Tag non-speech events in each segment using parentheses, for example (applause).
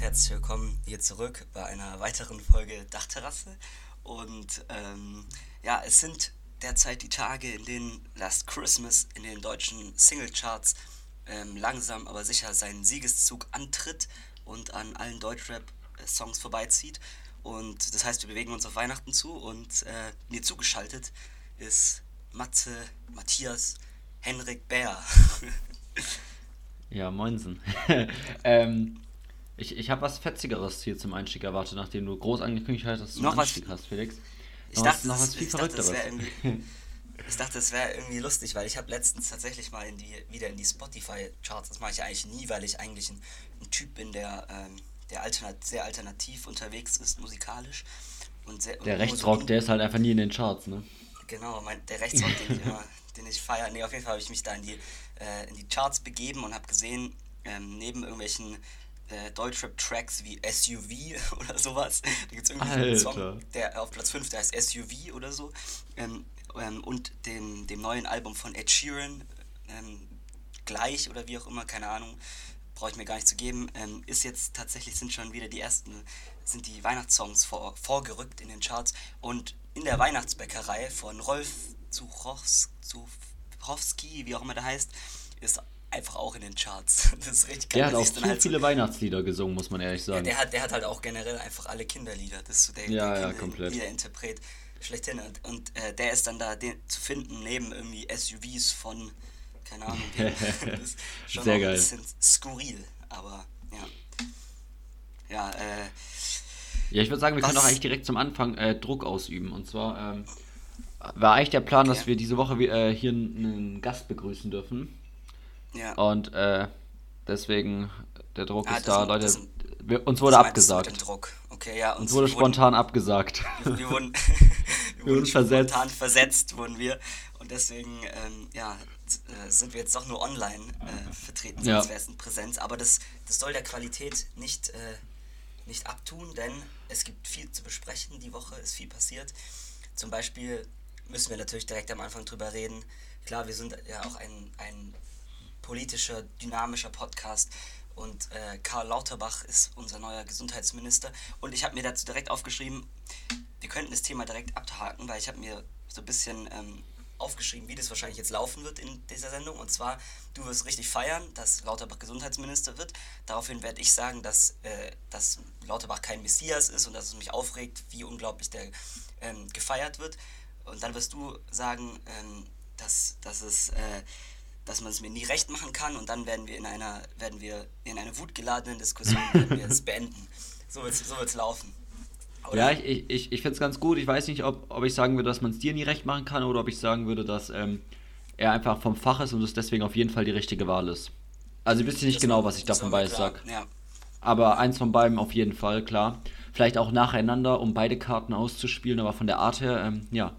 Herzlich willkommen hier zurück bei einer weiteren Folge Dachterrasse. Und ähm, ja, es sind derzeit die Tage, in denen Last Christmas in den deutschen Singlecharts ähm, langsam aber sicher seinen Siegeszug antritt und an allen Deutschrap-Songs vorbeizieht. Und das heißt, wir bewegen uns auf Weihnachten zu und äh, mir zugeschaltet ist Matze, Matthias, Henrik Bär. (laughs) ja, moinsen. (laughs) ähm, ich ich habe was Fetzigeres hier zum Einstieg erwartet, nachdem du groß angekündigt hast, dass du noch einen Einstieg was, hast, Felix. Ich noch dachte, was, noch was viel ich Verrückteres. Dachte, (laughs) ich dachte, es wäre irgendwie lustig, weil ich habe letztens tatsächlich mal in die, wieder in die Spotify-Charts, das mache ich eigentlich nie, weil ich eigentlich ein, ein Typ bin, der, ähm, der alternat sehr alternativ unterwegs ist, musikalisch. Und sehr, der Rechtsrock, der ist halt einfach nie in den Charts, ne? Genau, mein, der Rechtsrock, den ich (laughs) immer, den ich feiere. Nee, auf jeden Fall habe ich mich da in die, äh, in die Charts begeben und habe gesehen, ähm, neben irgendwelchen äh, Deutschrap-Tracks wie SUV (laughs) oder sowas, da gibt es irgendwie einen Song, der auf Platz 5, der heißt SUV oder so. Ähm, ähm, und dem, dem neuen Album von Ed Sheeran, ähm, gleich oder wie auch immer, keine Ahnung, brauche ich mir gar nicht zu geben, ähm, ist jetzt tatsächlich, sind schon wieder die ersten, sind die Weihnachtssongs vor, vorgerückt in den Charts. Und in der Weihnachtsbäckerei von Rolf Zuchowski, wie auch immer der heißt, ist einfach auch in den Charts. (laughs) Das ist richtig geil. Der hat auch so halt viele so, Weihnachtslieder gesungen, muss man ehrlich sagen. Ja, der, hat, der hat halt auch generell einfach alle Kinderlieder. Das ist so der, ja, der ja, komplett. Liederinterpret schlechthin. Und, und äh, der ist dann da den, zu finden, neben irgendwie SUVs von, keine Ahnung, (laughs) das ist schon Sehr geil. ein bisschen skurril, aber ja. Ja, äh, ja, ich würde sagen, wir können auch eigentlich direkt zum Anfang äh, Druck ausüben. Und zwar ähm, war eigentlich der Plan, okay. dass wir diese Woche äh, hier einen Gast begrüßen dürfen. Ja. Und äh, deswegen, der Druck ah, ist da, Leute. Das, wir, uns wurde abgesagt. Okay, ja, uns, uns wurde spontan (laughs) (laughs) wurden, abgesagt. (laughs) Wir wurden, wir wurden versetzt. spontan versetzt, wurden wir. Und deswegen, ähm, ja, äh, sind wir jetzt doch nur online äh, vertreten, sonst wäre es in Präsenz. Aber das, das soll der Qualität nicht, äh, nicht abtun, denn es gibt viel zu besprechen. Die Woche ist viel passiert. Zum Beispiel müssen wir natürlich direkt am Anfang drüber reden. Klar, wir sind ja auch ein, ein politischer, dynamischer Podcast. Und äh, Karl Lauterbach ist unser neuer Gesundheitsminister. Und ich habe mir dazu direkt aufgeschrieben, wir könnten das Thema direkt abhaken, weil ich habe mir so ein bisschen ähm, aufgeschrieben, wie das wahrscheinlich jetzt laufen wird in dieser Sendung. Und zwar, du wirst richtig feiern, dass Lauterbach Gesundheitsminister wird. Daraufhin werde ich sagen, dass, äh, dass Lauterbach kein Messias ist und dass es mich aufregt, wie unglaublich der ähm, gefeiert wird. Und dann wirst du sagen, ähm, dass, dass es... Äh, dass man es mir nie recht machen kann und dann werden wir in einer, werden wir in einer wutgeladenen Diskussion (laughs) es beenden. So wird es so wird's laufen. Oder? Ja, ich, ich, ich finde es ganz gut. Ich weiß nicht, ob, ob ich sagen würde, dass man es dir nie recht machen kann oder ob ich sagen würde, dass ähm, er einfach vom Fach ist und es deswegen auf jeden Fall die richtige Wahl ist. Also, ihr wisst nicht das genau, was ich davon weiß, sag. Ja. Aber eins von beiden auf jeden Fall, klar. Vielleicht auch nacheinander, um beide Karten auszuspielen, aber von der Art her, ähm, ja.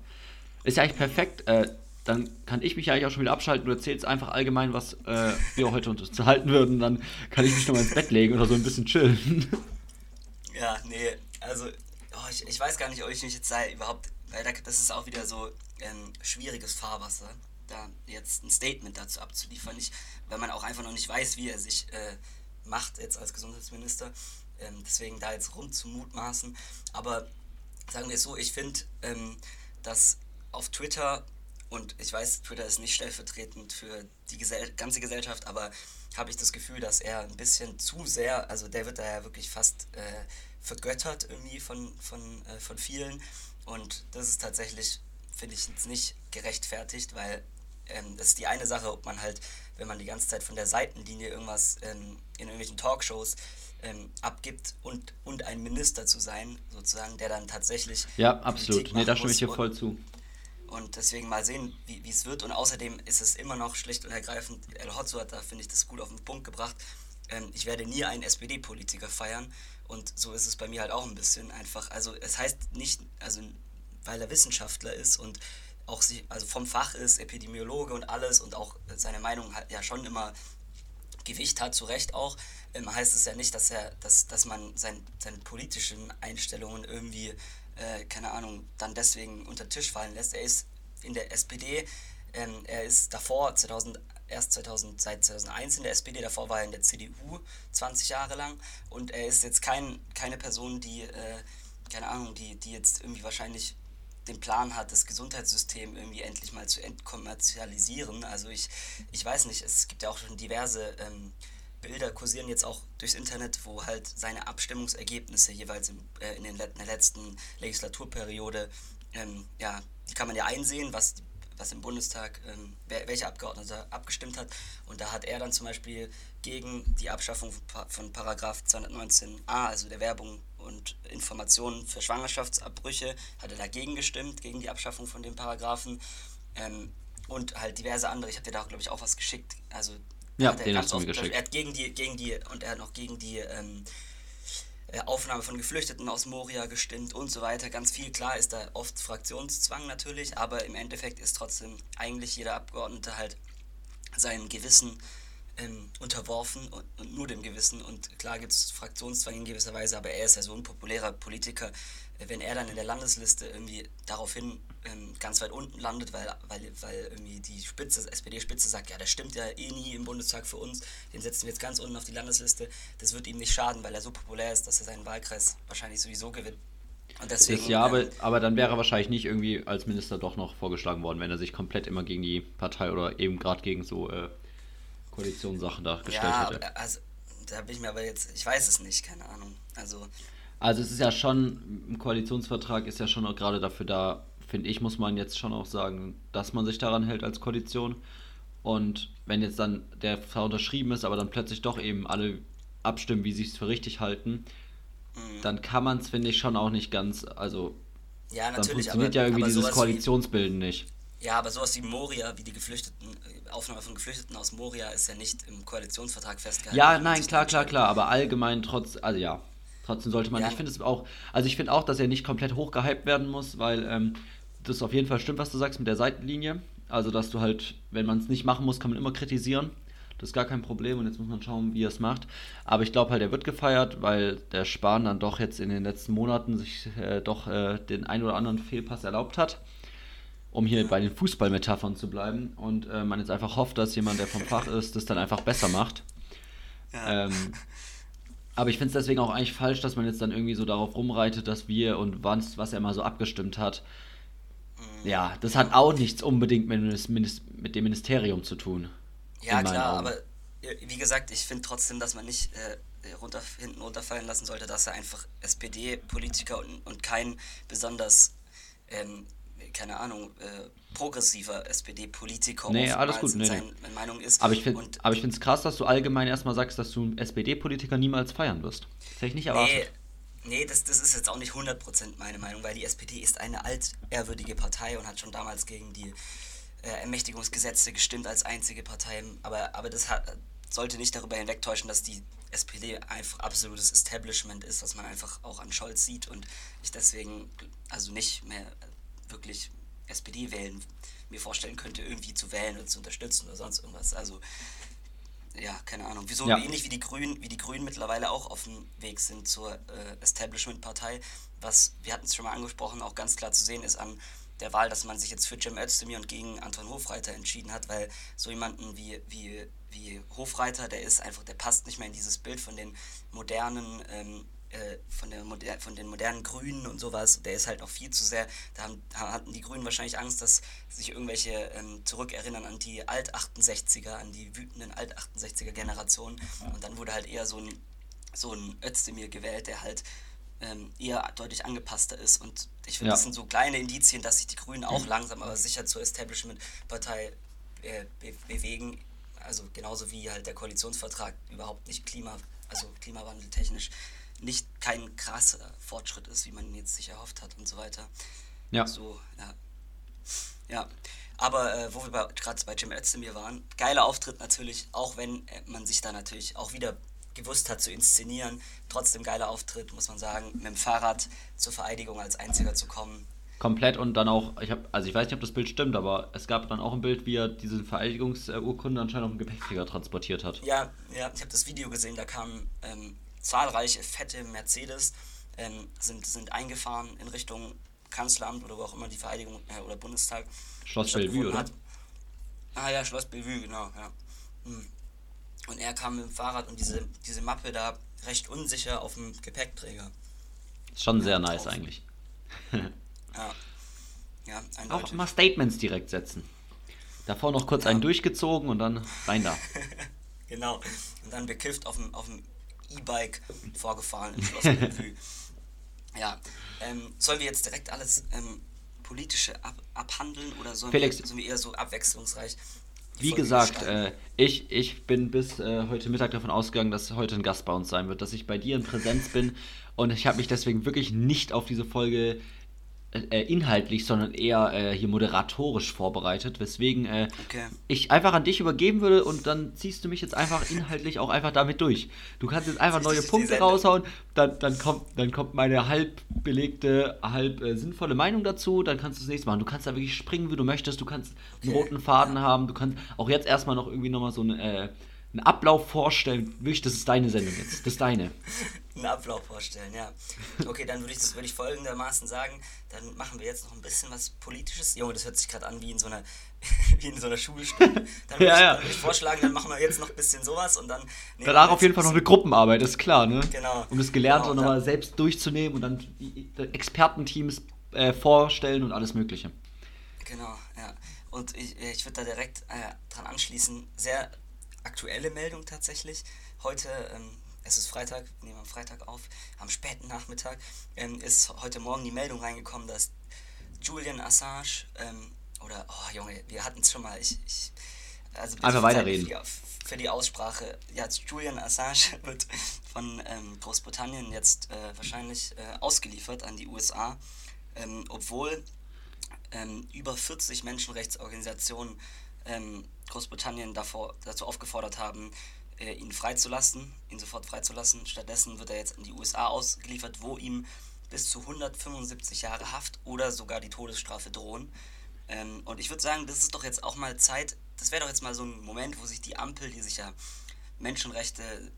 Ist ja eigentlich perfekt. Äh, dann kann ich mich eigentlich auch schon wieder abschalten. Du erzählst einfach allgemein, was äh, wir heute (laughs) unterhalten würden. Dann kann ich mich noch mal ins Bett legen oder so ein bisschen chillen. (laughs) Ja, nee, also oh, ich, ich weiß gar nicht, ob ich mich jetzt sei überhaupt, weil das ist auch wieder so ähm, schwieriges Fahrwasser, da jetzt ein Statement dazu abzuliefern, ich, weil man auch einfach noch nicht weiß, wie er sich äh, macht jetzt als Gesundheitsminister. Ähm, deswegen da jetzt rumzumutmaßen. Aber sagen wir es so, ich finde, ähm, dass auf Twitter und ich weiß, Twitter ist nicht stellvertretend für die Gesell ganze Gesellschaft, aber habe ich das Gefühl, dass er ein bisschen zu sehr, also der wird da ja wirklich fast äh, vergöttert irgendwie von, von, äh, von vielen. Und das ist tatsächlich, finde ich, jetzt nicht gerechtfertigt, weil ähm, das ist die eine Sache, ob man halt, wenn man die ganze Zeit von der Seitenlinie irgendwas ähm, in irgendwelchen Talkshows ähm, abgibt und, und ein Minister zu sein, sozusagen, der dann tatsächlich. Ja, absolut. Nee, da stimme ich dir voll zu. Und deswegen mal sehen, wie es wird. Und außerdem ist es immer noch schlicht und ergreifend, El Hotzo hat da, finde ich, das gut auf den Punkt gebracht. Ähm, ich werde nie einen SPD-Politiker feiern. Und so ist es bei mir halt auch ein bisschen einfach. Also es heißt nicht, also weil er Wissenschaftler ist und auch sie, also vom Fach ist, Epidemiologe und alles und auch seine Meinung hat ja schon immer Gewicht hat, zu Recht auch, ähm, heißt es ja nicht, dass er, dass, dass man sein, seine politischen Einstellungen irgendwie äh, keine Ahnung, dann deswegen unter den Tisch fallen lässt. Er ist in der SPD, ähm, er ist davor, 2011 erst 2000, seit 2001 in der SPD, davor war er in der CDU 20 Jahre lang und er ist jetzt kein, keine Person, die, äh, keine Ahnung, die, die jetzt irgendwie wahrscheinlich den Plan hat, das Gesundheitssystem irgendwie endlich mal zu entkommerzialisieren. Also ich, ich weiß nicht, es gibt ja auch schon diverse ähm, Bilder kursieren jetzt auch durchs Internet, wo halt seine Abstimmungsergebnisse jeweils im, äh, in, den, in der letzten Legislaturperiode, ähm, ja, die kann man ja einsehen, was, was im Bundestag, ähm, wer, welcher Abgeordneter abgestimmt hat. Und da hat er dann zum Beispiel gegen die Abschaffung von Paragraph 219a, also der Werbung und Informationen für Schwangerschaftsabbrüche, hat er dagegen gestimmt, gegen die Abschaffung von dem Paragraphen. Ähm, und halt diverse andere. Ich habe dir da, glaube ich, auch was geschickt. Also ja, den hast du mir geschickt. Er hat gegen die, gegen die, und er hat noch gegen die ähm, äh, Aufnahme von Geflüchteten aus Moria gestimmt und so weiter. Ganz viel, klar ist da oft Fraktionszwang natürlich, aber im Endeffekt ist trotzdem eigentlich jeder Abgeordnete halt seinem Gewissen ähm, unterworfen und, und, nur dem Gewissen. Und klar gibt es Fraktionszwang in gewisser Weise, aber er ist ja so ein populärer Politiker. Wenn er dann in der Landesliste irgendwie daraufhin ähm, ganz weit unten landet, weil, weil, weil irgendwie die Spitze, SPD-Spitze sagt, ja, das stimmt ja eh nie im Bundestag für uns, den setzen wir jetzt ganz unten auf die Landesliste, das wird ihm nicht schaden, weil er so populär ist, dass er seinen Wahlkreis wahrscheinlich sowieso gewinnt. Und deswegen, ja, aber, ähm, aber dann wäre er wahrscheinlich nicht irgendwie als Minister doch noch vorgeschlagen worden, wenn er sich komplett immer gegen die Partei oder eben gerade gegen so äh, Koalitionssachen da gestellt ja, hätte. Also, da bin ich mir aber jetzt, ich weiß es nicht, keine Ahnung. Also, also es ist ja schon, ein Koalitionsvertrag ist ja schon auch gerade dafür da, finde ich, muss man jetzt schon auch sagen, dass man sich daran hält als Koalition. Und wenn jetzt dann der Vertrag unterschrieben ist, aber dann plötzlich doch eben alle abstimmen, wie sie es für richtig halten, mhm. dann kann man es, finde ich, schon auch nicht ganz, also ja, dann funktioniert aber, ja irgendwie dieses Koalitionsbilden wie, nicht. Ja, aber sowas wie Moria, wie die Geflüchteten, äh, Aufnahme von Geflüchteten aus Moria ist ja nicht im Koalitionsvertrag festgehalten. Ja, nein, klar, klar, klar, aber allgemein trotz, also ja, trotzdem sollte man, ja. ich finde es auch, also ich finde auch, dass er nicht komplett hochgehypt werden muss, weil ähm, das auf jeden Fall stimmt, was du sagst mit der Seitenlinie. Also, dass du halt, wenn man es nicht machen muss, kann man immer kritisieren. Das ist gar kein Problem und jetzt muss man schauen, wie er es macht. Aber ich glaube halt, er wird gefeiert, weil der Spahn dann doch jetzt in den letzten Monaten sich äh, doch äh, den ein oder anderen Fehlpass erlaubt hat um hier bei den Fußballmetaphern zu bleiben und äh, man jetzt einfach hofft, dass jemand, der vom Fach ist, das dann einfach besser macht. Ja. Ähm, (laughs) aber ich finde es deswegen auch eigentlich falsch, dass man jetzt dann irgendwie so darauf rumreitet, dass wir und was, was er mal so abgestimmt hat. Mhm. Ja, das hat auch nichts unbedingt mit, mit dem Ministerium zu tun. Ja, klar, Augen. aber wie gesagt, ich finde trotzdem, dass man nicht äh, runter, hinten runterfallen lassen sollte, dass er einfach SPD-Politiker und, und kein besonders ähm, keine Ahnung, äh, progressiver SPD-Politiker nee, alles gut, nee, seine nee. Meinung ist. Aber ich finde es krass, dass du allgemein erstmal sagst, dass du einen SPD-Politiker niemals feiern wirst. Das hätte ich nicht erwartet. Nee, nee das, das ist jetzt auch nicht 100% meine Meinung, weil die SPD ist eine altehrwürdige Partei und hat schon damals gegen die äh, Ermächtigungsgesetze gestimmt als einzige Partei. Aber, aber das hat, sollte nicht darüber hinwegtäuschen, dass die SPD einfach absolutes Establishment ist, was man einfach auch an Scholz sieht und ich deswegen also nicht mehr wirklich SPD wählen, mir vorstellen könnte, irgendwie zu wählen oder zu unterstützen oder sonst irgendwas. Also ja, keine Ahnung. Wieso ja. ähnlich wie die Grünen, wie die Grünen mittlerweile auch auf dem Weg sind zur äh, Establishment-Partei, was, wir hatten es schon mal angesprochen, auch ganz klar zu sehen ist an der Wahl, dass man sich jetzt für Jim Özdemir und gegen Anton Hofreiter entschieden hat, weil so jemanden wie, wie, wie Hofreiter, der ist einfach, der passt nicht mehr in dieses Bild von den modernen ähm, äh, von, der Moder von den modernen Grünen und sowas, der ist halt noch viel zu sehr, da haben, hatten die Grünen wahrscheinlich Angst, dass sich irgendwelche ähm, zurückerinnern an die Alt-68er, an die wütenden Alt-68er-Generationen und dann wurde halt eher so ein, so ein Özdemir gewählt, der halt ähm, eher deutlich angepasster ist. Und ich finde, ja. das sind so kleine Indizien, dass sich die Grünen auch langsam, aber sicher zur Establishment-Partei äh, be bewegen, also genauso wie halt der Koalitionsvertrag überhaupt nicht klima, also klimawandeltechnisch nicht kein krasser Fortschritt ist, wie man ihn jetzt sich erhofft hat und so weiter. Ja. So, ja. Ja. Aber äh, wo wir gerade bei Jim Özdemir waren, geiler Auftritt natürlich, auch wenn äh, man sich da natürlich auch wieder gewusst hat zu inszenieren. Trotzdem geiler Auftritt, muss man sagen, mit dem Fahrrad zur Vereidigung als Einziger zu kommen. Komplett und dann auch, ich habe, also ich weiß nicht, ob das Bild stimmt, aber es gab dann auch ein Bild, wie er diese Vereidigungsurkunde anscheinend auf dem Gepäckträger transportiert hat. Ja, ja, ich habe das Video gesehen, da kam ähm, zahlreiche fette Mercedes ähm, sind, sind eingefahren in Richtung Kanzleramt oder wo auch immer die Vereidigung äh, oder Bundestag Schloss Bellevue, oder? Hat. Ah ja, Schloss Bellevue, genau, ja. Hm. Und er kam mit dem Fahrrad und diese, diese Mappe da recht unsicher auf dem Gepäckträger. Ist schon sehr nice drauf. eigentlich. (laughs) ja. Ja, Auch mal Statements direkt setzen. Davor noch kurz ja. einen durchgezogen und dann rein da. (laughs) genau. Und dann bekifft auf dem, auf dem E-Bike vorgefahren im Schloss Bellevue. (laughs) ja. Ähm, sollen wir jetzt direkt alles ähm, politische ab, abhandeln oder sollen Felix, wir, sollen wir eher so abwechslungsreich? Wie Folge gesagt, äh, ich, ich bin bis äh, heute Mittag davon ausgegangen, dass heute ein Gast bei uns sein wird, dass ich bei dir in Präsenz bin und ich habe mich deswegen wirklich nicht auf diese Folge äh, inhaltlich, sondern eher äh, hier moderatorisch vorbereitet, weswegen äh, okay. ich einfach an dich übergeben würde und dann ziehst du mich jetzt einfach inhaltlich auch einfach damit durch. Du kannst jetzt einfach neue Punkte raushauen, dann, dann, kommt, dann kommt meine halb belegte, halb äh, sinnvolle Meinung dazu, dann kannst du das nächste machen. Du kannst da wirklich springen, wie du möchtest, du kannst einen roten Faden ja. haben, du kannst auch jetzt erstmal noch irgendwie nochmal so eine äh, einen Ablauf vorstellen. Wirklich, das ist deine Sendung jetzt. Das ist deine. (laughs) einen Ablauf vorstellen, ja. Okay, dann würde ich das würde ich folgendermaßen sagen. Dann machen wir jetzt noch ein bisschen was Politisches. Junge, das hört sich gerade an wie in so einer, (laughs) wie in so einer Schulstunde. Dann (laughs) würde, ja, ich, ja. Dann würde ich vorschlagen, dann machen wir jetzt noch ein bisschen sowas und dann. Danach auf jeden Fall noch eine Gruppenarbeit, ist klar, ne? Genau. Um das Gelernte genau, nochmal selbst durchzunehmen und dann Expertenteams äh, vorstellen und alles Mögliche. Genau, ja. Und ich, ich würde da direkt äh, dran anschließen, sehr aktuelle Meldung tatsächlich. Heute, ähm, es ist Freitag, wir nehmen am Freitag auf, am späten Nachmittag, ähm, ist heute Morgen die Meldung reingekommen, dass Julian Assange, ähm, oder, oh Junge, wir hatten es schon mal, ich, ich also Einfach weiterreden. Für die, für die Aussprache. Ja, Julian Assange (laughs) wird von ähm, Großbritannien jetzt äh, wahrscheinlich äh, ausgeliefert an die USA, ähm, obwohl ähm, über 40 Menschenrechtsorganisationen ähm, Großbritannien davor, dazu aufgefordert haben, äh, ihn freizulassen, ihn sofort freizulassen. Stattdessen wird er jetzt in die USA ausgeliefert, wo ihm bis zu 175 Jahre Haft oder sogar die Todesstrafe drohen. Ähm, und ich würde sagen, das ist doch jetzt auch mal Zeit, das wäre doch jetzt mal so ein Moment, wo sich die Ampel, die sich ja Menschenrechte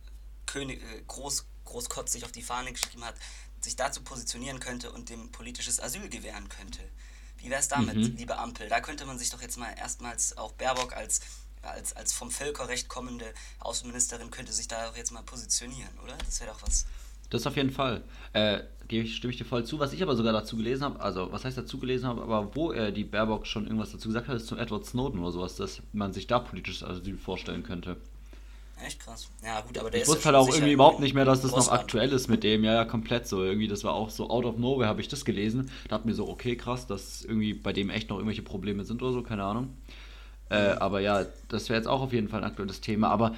König, äh, groß, großkotzig auf die Fahne geschrieben hat, sich dazu positionieren könnte und dem politisches Asyl gewähren könnte. Wie wäre es damit, mhm. liebe Ampel? Da könnte man sich doch jetzt mal erstmals auch Baerbock als, als, als vom Völkerrecht kommende Außenministerin könnte sich da auch jetzt mal positionieren, oder? Das wäre doch was. Das auf jeden Fall. Äh, stimme ich dir voll zu. Was ich aber sogar dazu gelesen habe, also was heißt dazu gelesen habe, aber wo er die Baerbock schon irgendwas dazu gesagt hat, ist zum Edward Snowden oder sowas, dass man sich da politisches Asyl vorstellen könnte. Echt krass. Ja, gut, aber der ich ist. wusste halt auch irgendwie überhaupt nicht mehr, dass das noch aktuell ist mit dem. Ja, ja, komplett so. Irgendwie, das war auch so out of nowhere, habe ich das gelesen. Da hat mir so, okay, krass, dass irgendwie bei dem echt noch irgendwelche Probleme sind oder so, keine Ahnung. Äh, aber ja, das wäre jetzt auch auf jeden Fall ein aktuelles Thema. Aber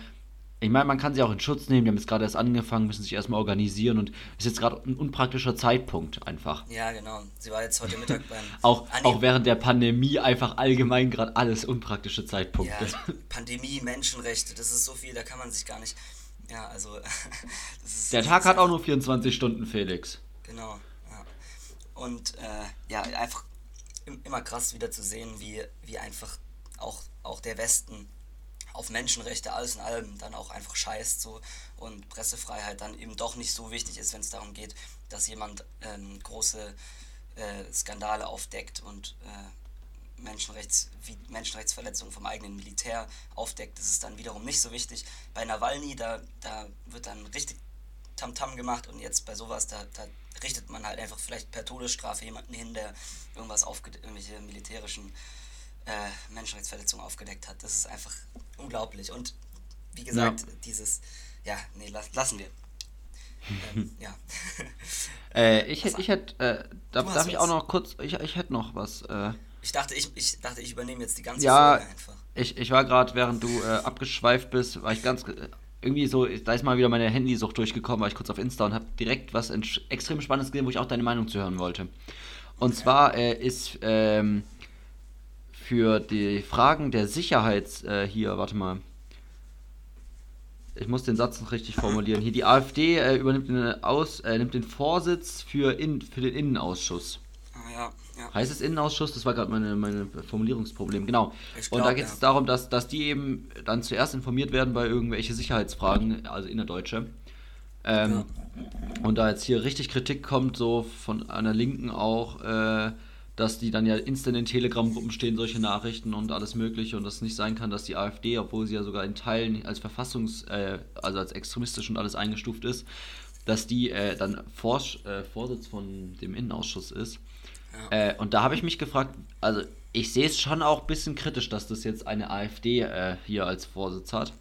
ich meine, man kann sie auch in Schutz nehmen, die haben jetzt gerade erst angefangen, müssen sich erstmal organisieren und ist jetzt gerade ein unpraktischer Zeitpunkt einfach. Ja, genau. Sie war jetzt heute Mittag beim. (laughs) auch, auch während der Pandemie einfach allgemein gerade alles unpraktische Zeitpunkte. Ja, (laughs) Pandemie, Menschenrechte, das ist so viel, da kann man sich gar nicht. Ja, also. (laughs) der Tag hat auch nur 24 Stunden, Felix. Genau, ja. Und äh, ja, einfach immer krass wieder zu sehen, wie, wie einfach auch, auch der Westen auf Menschenrechte alles in allem dann auch einfach scheißt so und Pressefreiheit dann eben doch nicht so wichtig ist, wenn es darum geht, dass jemand ähm, große äh, Skandale aufdeckt und äh, Menschenrechts, wie Menschenrechtsverletzungen vom eigenen Militär aufdeckt, ist dann wiederum nicht so wichtig. Bei Nawalny, da, da wird dann richtig Tamtam -Tam gemacht und jetzt bei sowas, da, da richtet man halt einfach vielleicht per Todesstrafe jemanden hin, der irgendwas aufge irgendwelche militärischen äh, Menschenrechtsverletzungen aufgedeckt hat. Das ist einfach unglaublich. Und wie gesagt, ja. dieses, ja, nee, las, lassen wir. Ähm, (laughs) ja. äh, ich hätte, ich hätte, äh, darf, darf ich auch noch kurz, ich, ich hätte noch was. Äh, ich dachte, ich, ich dachte, ich übernehme jetzt die ganze ja, Folge einfach. Ich, ich war gerade, während du äh, abgeschweift bist, war ich ganz irgendwie so, da ist mal wieder meine Handysucht durchgekommen, war ich kurz auf Insta und habe direkt was extrem Spannendes gesehen, wo ich auch deine Meinung zu hören wollte. Und okay. zwar äh, ist ähm, für die Fragen der Sicherheit äh, hier, warte mal. Ich muss den Satz noch richtig formulieren. Hier die AfD äh, übernimmt den, Aus, äh, nimmt den Vorsitz für, in, für den Innenausschuss. Ah, ja, ja. Heißt es Innenausschuss? Das war gerade meine, meine Formulierungsproblem. Genau. Glaub, und da geht es ja. darum, dass, dass die eben dann zuerst informiert werden bei irgendwelche Sicherheitsfragen, also innerdeutsche. Ähm. Und da jetzt hier richtig Kritik kommt, so von einer Linken auch, äh, dass die dann ja instant in Telegram-Gruppen stehen, solche Nachrichten und alles Mögliche und das nicht sein kann, dass die AfD, obwohl sie ja sogar in Teilen als Verfassungs-, äh, also als extremistisch und alles eingestuft ist, dass die äh, dann Vors äh, Vorsitz von dem Innenausschuss ist. Ja. Äh, und da habe ich mich gefragt, also ich sehe es schon auch ein bisschen kritisch, dass das jetzt eine AfD äh, hier als Vorsitz hat.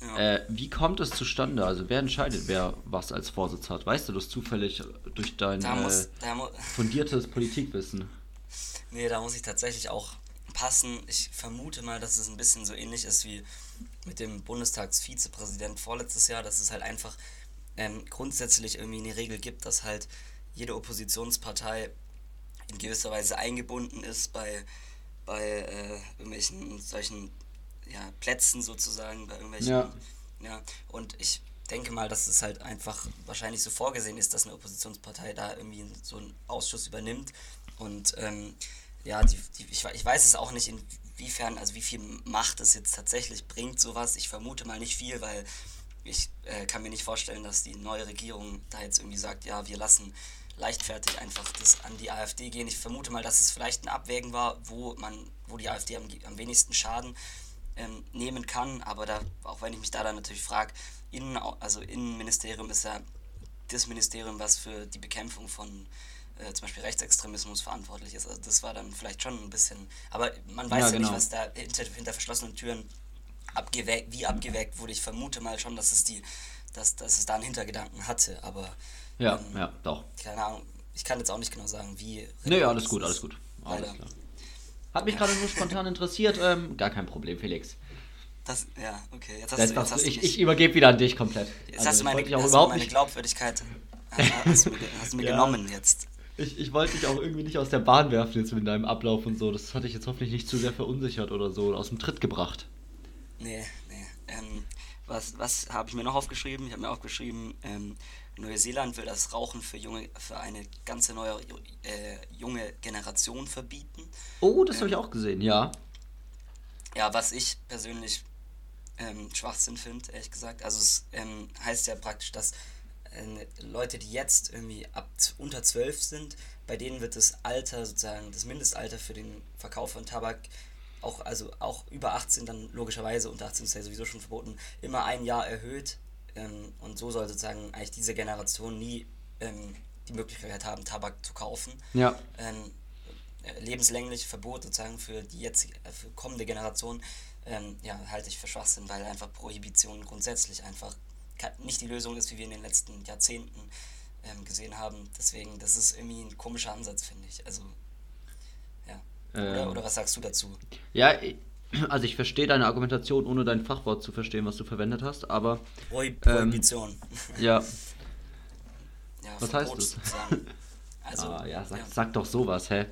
Ja. Äh, wie kommt es zustande? Also wer entscheidet, wer was als Vorsitz hat? Weißt du das zufällig durch dein muss, fundiertes Politikwissen? Nee, da muss ich tatsächlich auch passen. Ich vermute mal, dass es ein bisschen so ähnlich ist wie mit dem Bundestagsvizepräsident vorletztes Jahr, dass es halt einfach ähm, grundsätzlich irgendwie eine Regel gibt, dass halt jede Oppositionspartei in gewisser Weise eingebunden ist bei, bei äh, irgendwelchen solchen ja, Plätzen sozusagen, bei irgendwelchen. Ja. ja. Und ich denke mal, dass es halt einfach wahrscheinlich so vorgesehen ist, dass eine Oppositionspartei da irgendwie so einen Ausschuss übernimmt. Und ähm, ja, die, die, ich, ich weiß es auch nicht, inwiefern, also wie viel Macht es jetzt tatsächlich bringt, sowas. Ich vermute mal nicht viel, weil ich äh, kann mir nicht vorstellen, dass die neue Regierung da jetzt irgendwie sagt, ja, wir lassen leichtfertig einfach das an die AfD gehen. Ich vermute mal, dass es vielleicht ein Abwägen war, wo man, wo die AfD am, am wenigsten Schaden ähm, nehmen kann. Aber da, auch wenn ich mich da dann natürlich frage, Innen, also Innenministerium ist ja das Ministerium, was für die Bekämpfung von äh, zum Beispiel Rechtsextremismus verantwortlich ist. Also das war dann vielleicht schon ein bisschen, aber man weiß ja, ja genau. nicht, was da hinter, hinter verschlossenen Türen abgewägt, wie abgewägt wurde. Ich vermute mal schon, dass es die, dass, dass es da einen Hintergedanken hatte, aber ja, ähm, ja, doch. Keine Ahnung, ich kann jetzt auch nicht genau sagen, wie. Nee, alles gut, alles gut. Alles klar. Hat mich gerade nur (laughs) spontan interessiert, ähm, gar kein Problem, Felix. Das, ja, okay. Jetzt hast du, jetzt hast ich, ich übergebe wieder an dich komplett. Jetzt also, hast du meine, hast du meine Glaubwürdigkeit (laughs) hast du mir, hast du mir ja. genommen jetzt. Ich, ich wollte dich auch irgendwie nicht aus der Bahn werfen jetzt mit deinem Ablauf und so. Das hatte ich jetzt hoffentlich nicht zu sehr verunsichert oder so aus dem Tritt gebracht. Nee, nee. Ähm, was was habe ich mir noch aufgeschrieben? Ich habe mir aufgeschrieben, ähm, Neuseeland will das Rauchen für, junge, für eine ganze neue äh, junge Generation verbieten. Oh, das ähm, habe ich auch gesehen, ja. Ja, was ich persönlich ähm, Schwachsinn finde, ehrlich gesagt. Also es ähm, heißt ja praktisch, dass Leute, die jetzt irgendwie ab unter 12 sind, bei denen wird das Alter sozusagen, das Mindestalter für den Verkauf von Tabak auch, also auch über 18 dann logischerweise, unter 18 ist ja sowieso schon verboten, immer ein Jahr erhöht. Ähm, und so soll sozusagen eigentlich diese Generation nie ähm, die Möglichkeit haben, Tabak zu kaufen. Ja. Ähm, äh, lebenslänglich Verbot sozusagen für die jetzige, äh, für kommende Generation, ähm, ja, halte ich für Schwachsinn, weil einfach Prohibition grundsätzlich einfach nicht die Lösung ist, wie wir in den letzten Jahrzehnten ähm, gesehen haben. Deswegen, das ist irgendwie ein komischer Ansatz, finde ich. Also, ja. Oder, ähm, oder was sagst du dazu? Ja, also ich verstehe deine Argumentation, ohne dein Fachwort zu verstehen, was du verwendet hast, aber... Prohibition. Ähm, ja. (laughs) ja. Was heißt das? Also, (laughs) ah, ja, sag, ja. sag doch sowas, hä?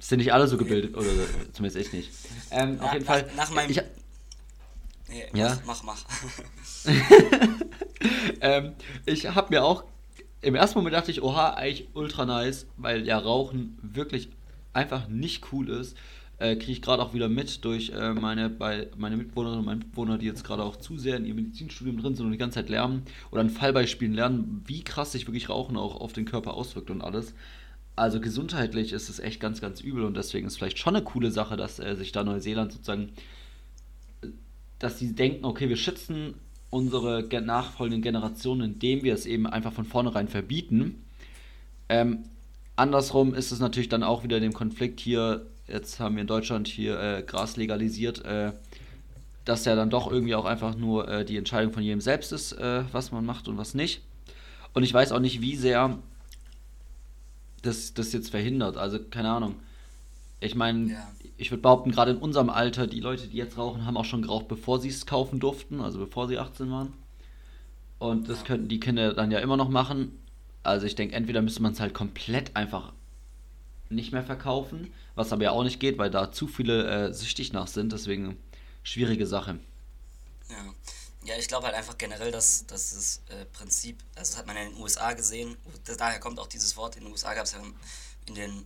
Sind nicht alle so gebildet, oder zumindest ich nicht. Ähm, auf jeden nach, Fall. Nach meinem... Ich, nee, ja? Mach, mach. mach. (laughs) ähm, ich habe mir auch... Im ersten Moment dachte ich, oha, eigentlich ultra nice, weil ja Rauchen wirklich einfach nicht cool ist äh, kriege ich gerade auch wieder mit durch äh, meine, bei, meine Mitbewohnerinnen und meine Mitbewohner, die jetzt gerade auch zu sehr in ihrem Medizinstudium drin sind und die ganze Zeit lernen oder an Fallbeispielen lernen, wie krass sich wirklich Rauchen auch auf den Körper auswirkt und alles. Also gesundheitlich ist es echt ganz, ganz übel und deswegen ist vielleicht schon eine coole Sache, dass äh, sich da Neuseeland sozusagen, dass sie denken, okay, wir schützen unsere nachfolgenden Generationen, indem wir es eben einfach von vornherein verbieten. Ähm, andersrum ist es natürlich dann auch wieder dem Konflikt hier Jetzt haben wir in Deutschland hier äh, Gras legalisiert, äh, dass ja dann doch irgendwie auch einfach nur äh, die Entscheidung von jedem selbst ist, äh, was man macht und was nicht. Und ich weiß auch nicht, wie sehr das, das jetzt verhindert. Also keine Ahnung. Ich meine, ja. ich würde behaupten, gerade in unserem Alter, die Leute, die jetzt rauchen, haben auch schon geraucht, bevor sie es kaufen durften, also bevor sie 18 waren. Und das ja. könnten die Kinder dann ja immer noch machen. Also ich denke, entweder müsste man es halt komplett einfach nicht mehr verkaufen, was aber ja auch nicht geht, weil da zu viele äh, süchtig nach sind, deswegen schwierige Sache. Ja, ja ich glaube halt einfach generell, dass, dass das äh, Prinzip, also das hat man ja in den USA gesehen, daher kommt auch dieses Wort, in den USA gab es ja in den,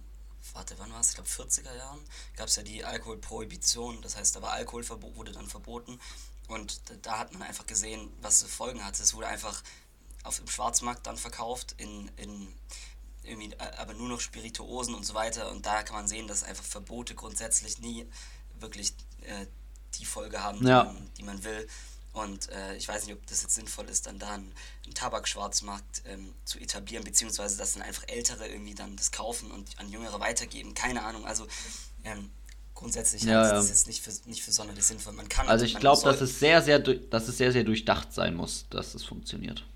warte, wann war es, ich glaube 40er Jahren, gab es ja die Alkoholprohibition, das heißt, da war Alkoholverbot, wurde dann verboten und da, hat man einfach gesehen, was Folgen hatte. Es wurde einfach auf dem Schwarzmarkt dann verkauft in, in irgendwie, äh, aber nur nur noch Spirituosen und so weiter. Und da kann man sehen, dass einfach Verbote grundsätzlich nie wirklich äh, die Folge haben, ja. die, man, die, man, will. Und äh, ich weiß nicht, ob das jetzt sinnvoll ist, dann da einen, einen Tabakschwarzmarkt ähm, zu etablieren, beziehungsweise dass dann einfach Ältere irgendwie dann das kaufen und an Jüngere weitergeben. Keine Ahnung. Also ähm, grundsätzlich ja, ist das jetzt nicht für, nicht für sonderlich sinnvoll. Man kann, also ich glaube, dass es sehr, sehr, dass es sehr, sehr durchdacht sein muss, dass es funktioniert.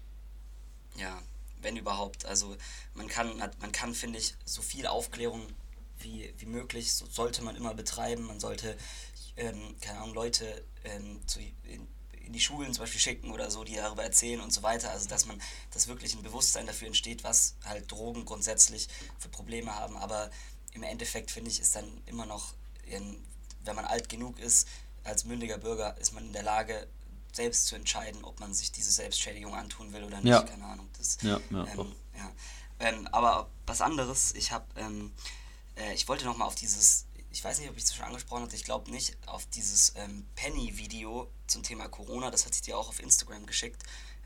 Ja, wenn überhaupt. Also man kann, man kann, finde ich, so viel Aufklärung wie, wie möglich, so sollte man immer betreiben. Man sollte, ähm, keine Ahnung, Leute ähm, zu, in, in die Schulen zum Beispiel schicken oder so, die darüber erzählen und so weiter. Also dass man, dass wirklich ein Bewusstsein dafür entsteht, was halt Drogen grundsätzlich für Probleme haben. Aber im Endeffekt finde ich, ist dann immer noch wenn man alt genug ist, als mündiger Bürger, ist man in der Lage, selbst zu entscheiden, ob man sich diese Selbstschädigung antun will oder nicht. Ja. Keine Ahnung. Das, ja, ja, ähm, ja. Ähm, aber was anderes, ich habe, ähm, äh, ich wollte nochmal auf dieses, ich weiß nicht, ob ich das schon angesprochen hatte, ich glaube nicht, auf dieses ähm, Penny-Video zum Thema Corona, das hat sich dir auch auf Instagram geschickt,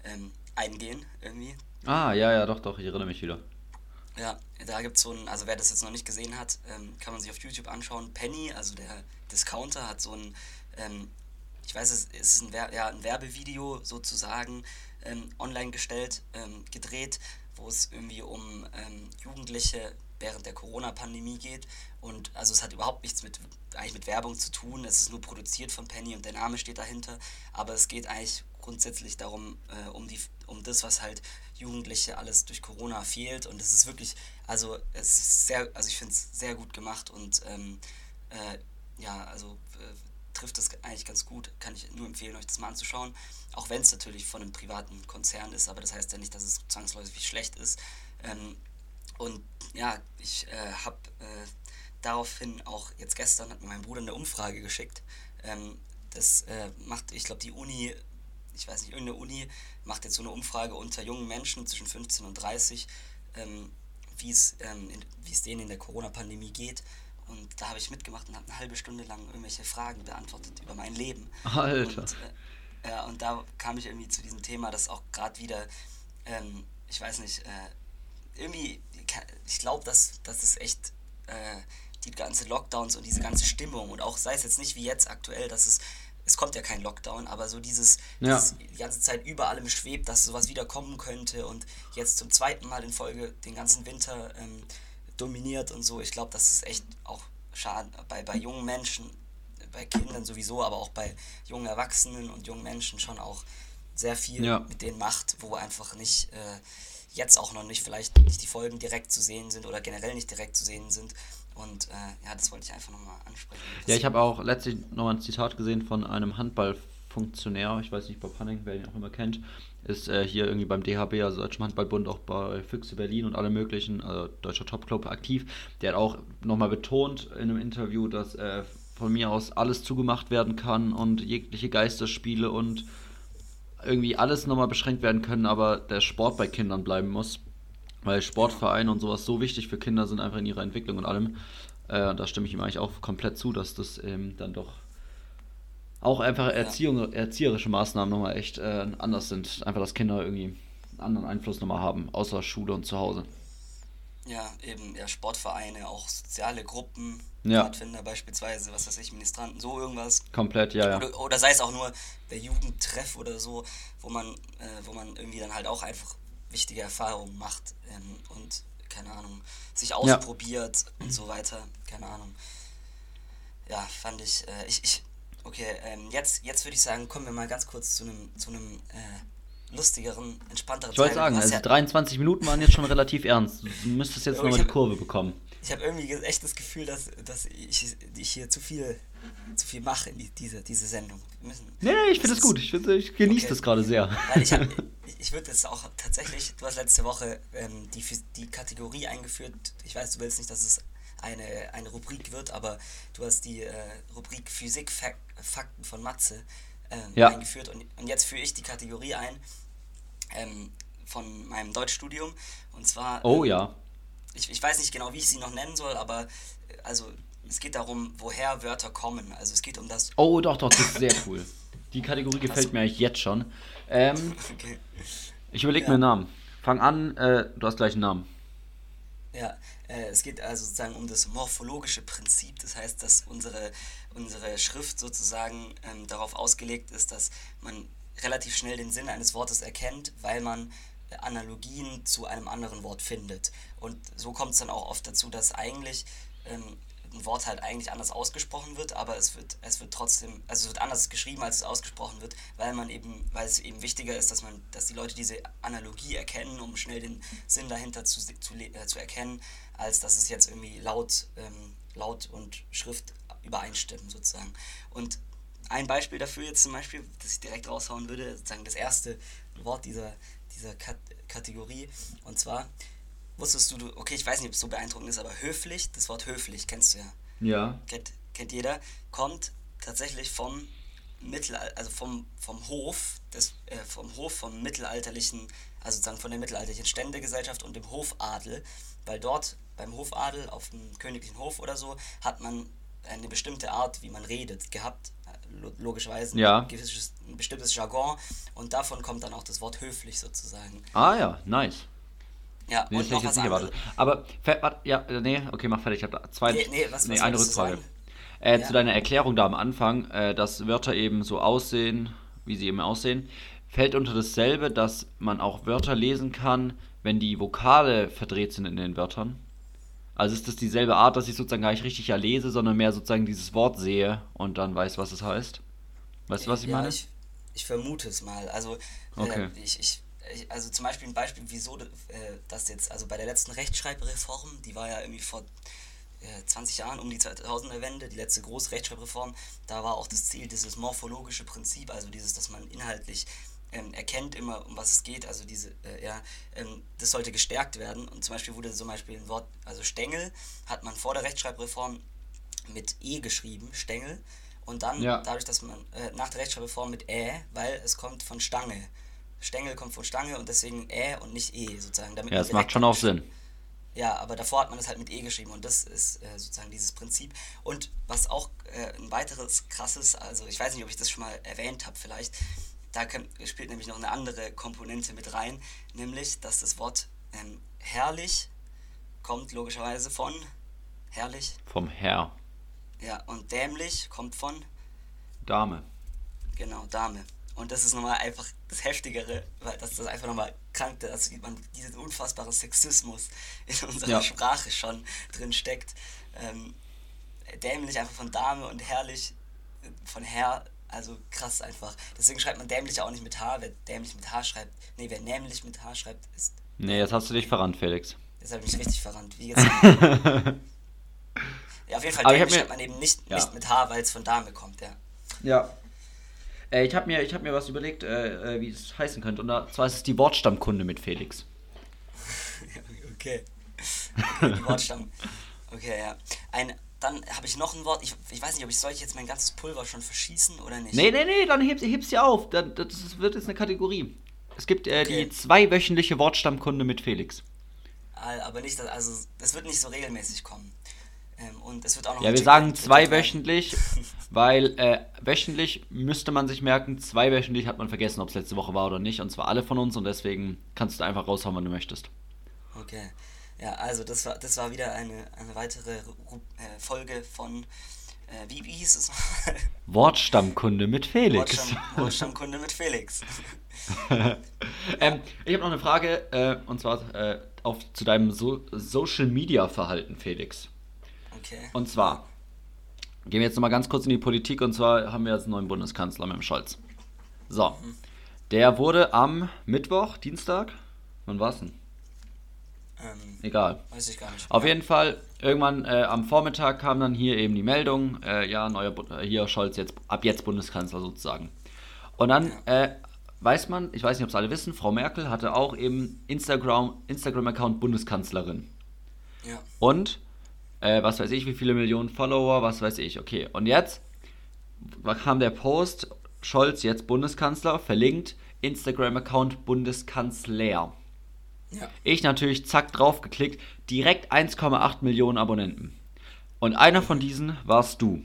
ähm, eingehen irgendwie. Ah, ja, ja, doch, doch, ich erinnere mich wieder. Ja, da gibt es so ein, also wer das jetzt noch nicht gesehen hat, ähm, kann man sich auf YouTube anschauen. Penny, also der Discounter, hat so ein, ähm, ich weiß, es ist ein, ja, ein Werbevideo sozusagen ähm, online gestellt, ähm, gedreht, wo es irgendwie um Jugendliche während der Corona-Pandemie geht. Und also es hat überhaupt nichts mit eigentlich mit Werbung zu tun. Es ist nur produziert von Penny und der Name steht dahinter. Aber es geht eigentlich grundsätzlich darum, äh, um, die, um das, was halt Jugendliche alles durch Corona fehlt. Und es ist wirklich, also es ist sehr, also ich finde es sehr gut gemacht und ähm, äh, ja, also äh, trifft das eigentlich ganz gut. Kann ich nur empfehlen, euch das mal anzuschauen. Auch wenn es natürlich von einem privaten Konzern ist, aber das heißt ja nicht, dass es zwangsläufig schlecht ist. Ähm, und ja, ich äh, habe äh, daraufhin auch jetzt gestern hat mir mein Bruder eine Umfrage geschickt. Ähm, das äh, macht, ich glaube, die Uni ich weiß nicht, irgendeine Uni macht jetzt so eine Umfrage unter jungen Menschen zwischen 15 und 30, ähm, wie es ähm, denen in der Corona-Pandemie geht. Und da habe ich mitgemacht und habe eine halbe Stunde lang irgendwelche Fragen beantwortet über mein Leben. Alter. Und, äh, ja, und da kam ich irgendwie zu diesem Thema, das auch gerade wieder, ähm, ich weiß nicht, äh, irgendwie, ich glaube, dass, dass es echt äh, die ganze Lockdowns und diese ganze Stimmung und auch sei es jetzt nicht wie jetzt aktuell, dass es es kommt ja kein Lockdown, aber so dieses, ja. dieses die ganze Zeit über allem schwebt, dass sowas wieder kommen könnte und jetzt zum zweiten Mal in Folge den ganzen Winter ähm, dominiert und so. Ich glaube, das ist echt auch schade bei, bei jungen Menschen, bei Kindern sowieso, aber auch bei jungen Erwachsenen und jungen Menschen schon auch sehr viel ja. mit denen macht, wo einfach nicht äh, jetzt auch noch nicht vielleicht nicht die Folgen direkt zu sehen sind oder generell nicht direkt zu sehen sind. Und äh, ja, das wollte ich einfach nochmal ansprechen. Ja, ich habe auch letztlich nochmal ein Zitat gesehen von einem Handballfunktionär, ich weiß nicht, Bob Hanning, wer ihn auch immer kennt, ist äh, hier irgendwie beim DHB, also Deutschem Handballbund, auch bei Füchse Berlin und alle möglichen, also deutscher Topclub aktiv. Der hat auch nochmal betont in einem Interview, dass äh, von mir aus alles zugemacht werden kann und jegliche Geisterspiele und irgendwie alles nochmal beschränkt werden können, aber der Sport bei Kindern bleiben muss. Weil Sportvereine und sowas so wichtig für Kinder sind, einfach in ihrer Entwicklung und allem. Äh, da stimme ich ihm eigentlich auch komplett zu, dass das ähm, dann doch auch einfach Erziehung, erzieherische Maßnahmen nochmal echt äh, anders sind. Einfach, dass Kinder irgendwie einen anderen Einfluss nochmal haben, außer Schule und zu Hause. Ja, eben, ja, Sportvereine, auch soziale Gruppen, ja. Pfadfinder beispielsweise, was weiß ich, Ministranten, so irgendwas. Komplett, ja, ja. Oder, oder sei es auch nur der Jugendtreff oder so, wo man, äh, wo man irgendwie dann halt auch einfach wichtige Erfahrungen macht ähm, und, keine Ahnung, sich ausprobiert ja. und so weiter, keine Ahnung. Ja, fand ich, äh, ich, ich, okay, ähm, jetzt, jetzt würde ich sagen, kommen wir mal ganz kurz zu einem, zu einem, äh, lustigeren, entspannteren Ich wollte sagen, also ja 23 Minuten waren jetzt schon relativ ernst. Du müsstest jetzt nochmal die Kurve bekommen. Ich habe irgendwie echt das Gefühl, dass, dass ich, ich hier zu viel zu viel mache in die, diese, diese Sendung. Müssen, nee, nee, ich finde das gut. Ich, find, ich genieße okay. das gerade sehr. Weil ich, (laughs) ich würde jetzt auch tatsächlich, du hast letzte Woche ähm, die, die Kategorie eingeführt. Ich weiß, du willst nicht, dass es eine, eine Rubrik wird, aber du hast die äh, Rubrik Physik Fakten von Matze ähm, ja. eingeführt und, und jetzt führe ich die Kategorie ein ähm, von meinem Deutschstudium und zwar. Oh ähm, ja. Ich, ich weiß nicht genau, wie ich sie noch nennen soll, aber äh, also es geht darum, woher Wörter kommen. Also es geht um das. Oh, doch, doch, das ist sehr cool. Die Kategorie gefällt also, mir eigentlich jetzt schon. Ähm, (laughs) okay. Ich überlege ja. mir einen Namen. Fang an, äh, du hast gleich einen Namen. Ja, äh, es geht also sozusagen um das morphologische Prinzip. Das heißt, dass unsere, unsere Schrift sozusagen ähm, darauf ausgelegt ist, dass man relativ schnell den Sinn eines Wortes erkennt, weil man Analogien zu einem anderen Wort findet. Und so kommt es dann auch oft dazu, dass eigentlich ähm, ein Wort halt eigentlich anders ausgesprochen wird, aber es wird, es wird trotzdem, also es wird anders geschrieben, als es ausgesprochen wird, weil man eben, weil es eben wichtiger ist, dass man, dass die Leute diese Analogie erkennen, um schnell den Sinn dahinter zu, zu, äh, zu erkennen, als dass es jetzt irgendwie laut, ähm, laut und Schrift übereinstimmen sozusagen. Und ein Beispiel dafür jetzt zum Beispiel, das ich direkt raushauen würde, sozusagen das erste Wort dieser, dieser Kat Kategorie, und zwar wusstest du, okay, ich weiß nicht, ob es so beeindruckend ist, aber höflich, das Wort höflich, kennst du ja. Ja. Kennt, kennt jeder, kommt tatsächlich vom Mittelalter, also vom, vom Hof, des, äh, vom Hof vom mittelalterlichen, also sozusagen von der mittelalterlichen Ständegesellschaft und dem Hofadel, weil dort beim Hofadel auf dem königlichen Hof oder so hat man eine bestimmte Art, wie man redet, gehabt, logischerweise ja. ein, gewisses, ein bestimmtes Jargon und davon kommt dann auch das Wort höflich sozusagen. Ah ja, nice. Ja, nee, und noch was erwartet. Aber, ja, nee, okay, mach fertig. Ich habe zwei, nee, nee, was, nee, was eine Rückfrage. Äh, ja. Zu deiner Erklärung da am Anfang, äh, dass Wörter eben so aussehen, wie sie eben aussehen, fällt unter dasselbe, dass man auch Wörter lesen kann, wenn die Vokale verdreht sind in den Wörtern? Also ist das dieselbe Art, dass ich sozusagen gar nicht richtig ja lese, sondern mehr sozusagen dieses Wort sehe und dann weiß, was es heißt? Weißt du, was ich ja, meine? Ich, ich vermute es mal. Also, äh, okay. äh, ich, ich also zum Beispiel ein Beispiel, wieso äh, das jetzt, also bei der letzten Rechtschreibreform, die war ja irgendwie vor äh, 20 Jahren, um die 2000er Wende, die letzte große Rechtschreibreform, da war auch das Ziel, dieses morphologische Prinzip, also dieses, dass man inhaltlich ähm, erkennt immer, um was es geht, also diese, äh, ja, ähm, das sollte gestärkt werden und zum Beispiel wurde zum Beispiel ein Wort, also Stängel hat man vor der Rechtschreibreform mit E geschrieben, Stängel, und dann ja. dadurch, dass man äh, nach der Rechtschreibreform mit Ä, weil es kommt von Stange. Stängel kommt von Stange und deswegen Ä und nicht E sozusagen. Damit ja, das macht schon auch Sinn. Ja, aber davor hat man das halt mit E geschrieben und das ist äh, sozusagen dieses Prinzip. Und was auch äh, ein weiteres krasses, also ich weiß nicht, ob ich das schon mal erwähnt habe vielleicht, da spielt nämlich noch eine andere Komponente mit rein, nämlich, dass das Wort ähm, herrlich kommt logischerweise von herrlich. Vom Herr. Ja, und dämlich kommt von Dame. Genau, Dame. Und das ist nochmal einfach das Heftigere, weil das ist einfach nochmal krank, dass man diesen unfassbaren Sexismus in unserer ja. Sprache schon drin steckt. Ähm, dämlich einfach von Dame und herrlich von Herr, also krass einfach. Deswegen schreibt man dämlich auch nicht mit H. Wer dämlich mit H schreibt, nee, wer nämlich mit H schreibt, ist. Nee, jetzt hast du dich verrannt, Felix. Jetzt habe ich mich richtig verrannt. Wie jetzt? (laughs) ja, auf jeden Fall dämlich schreibt man eben nicht, ja. nicht mit H, weil es von Dame kommt, ja. Ja, äh, ich habe mir, hab mir was überlegt, äh, äh, wie es heißen könnte. Und zwar ist es die Wortstammkunde mit Felix. (laughs) okay. okay die Wortstamm. (laughs) Okay, ja. Ein, dann habe ich noch ein Wort. Ich, ich weiß nicht, ob ich soll ich jetzt mein ganzes Pulver schon verschießen oder nicht. Nee, nee, nee, dann hebst, hebst sie auf. Das, das wird jetzt eine Kategorie. Es gibt äh, okay. die zweiwöchentliche Wortstammkunde mit Felix. Aber nicht, also das wird nicht so regelmäßig kommen. Ähm, und es wird auch noch. Ja, wir sagen zweiwöchentlich, (laughs) weil äh, wöchentlich müsste man sich merken, zweiwöchentlich hat man vergessen, ob es letzte Woche war oder nicht. Und zwar alle von uns und deswegen kannst du einfach raushauen, wann du möchtest. Okay. Ja, also das war, das war wieder eine, eine weitere äh, Folge von. Äh, wie, wie hieß es? (laughs) Wortstammkunde mit Felix. Wortstamm, Wortstammkunde mit Felix. (laughs) ähm, ich habe noch eine Frage, äh, und zwar äh, auf, zu deinem so Social Media Verhalten, Felix. Okay. Und zwar, gehen wir jetzt nochmal ganz kurz in die Politik und zwar haben wir jetzt einen neuen Bundeskanzler mit dem Scholz. So. Mhm. Der wurde am Mittwoch, Dienstag, wann war es denn? Ähm, Egal. Weiß ich gar nicht. Auf ja. jeden Fall, irgendwann äh, am Vormittag kam dann hier eben die Meldung, äh, ja, neuer äh, hier Scholz jetzt ab jetzt Bundeskanzler sozusagen. Und dann ja. äh, weiß man, ich weiß nicht, ob es alle wissen, Frau Merkel hatte auch eben Instagram Instagram-Account Bundeskanzlerin. Ja. Und äh, was weiß ich, wie viele Millionen Follower, was weiß ich. Okay, und jetzt kam der Post, Scholz jetzt Bundeskanzler, verlinkt, Instagram-Account Bundeskanzler. Ja. Ich natürlich zack drauf geklickt, direkt 1,8 Millionen Abonnenten. Und einer von diesen warst du.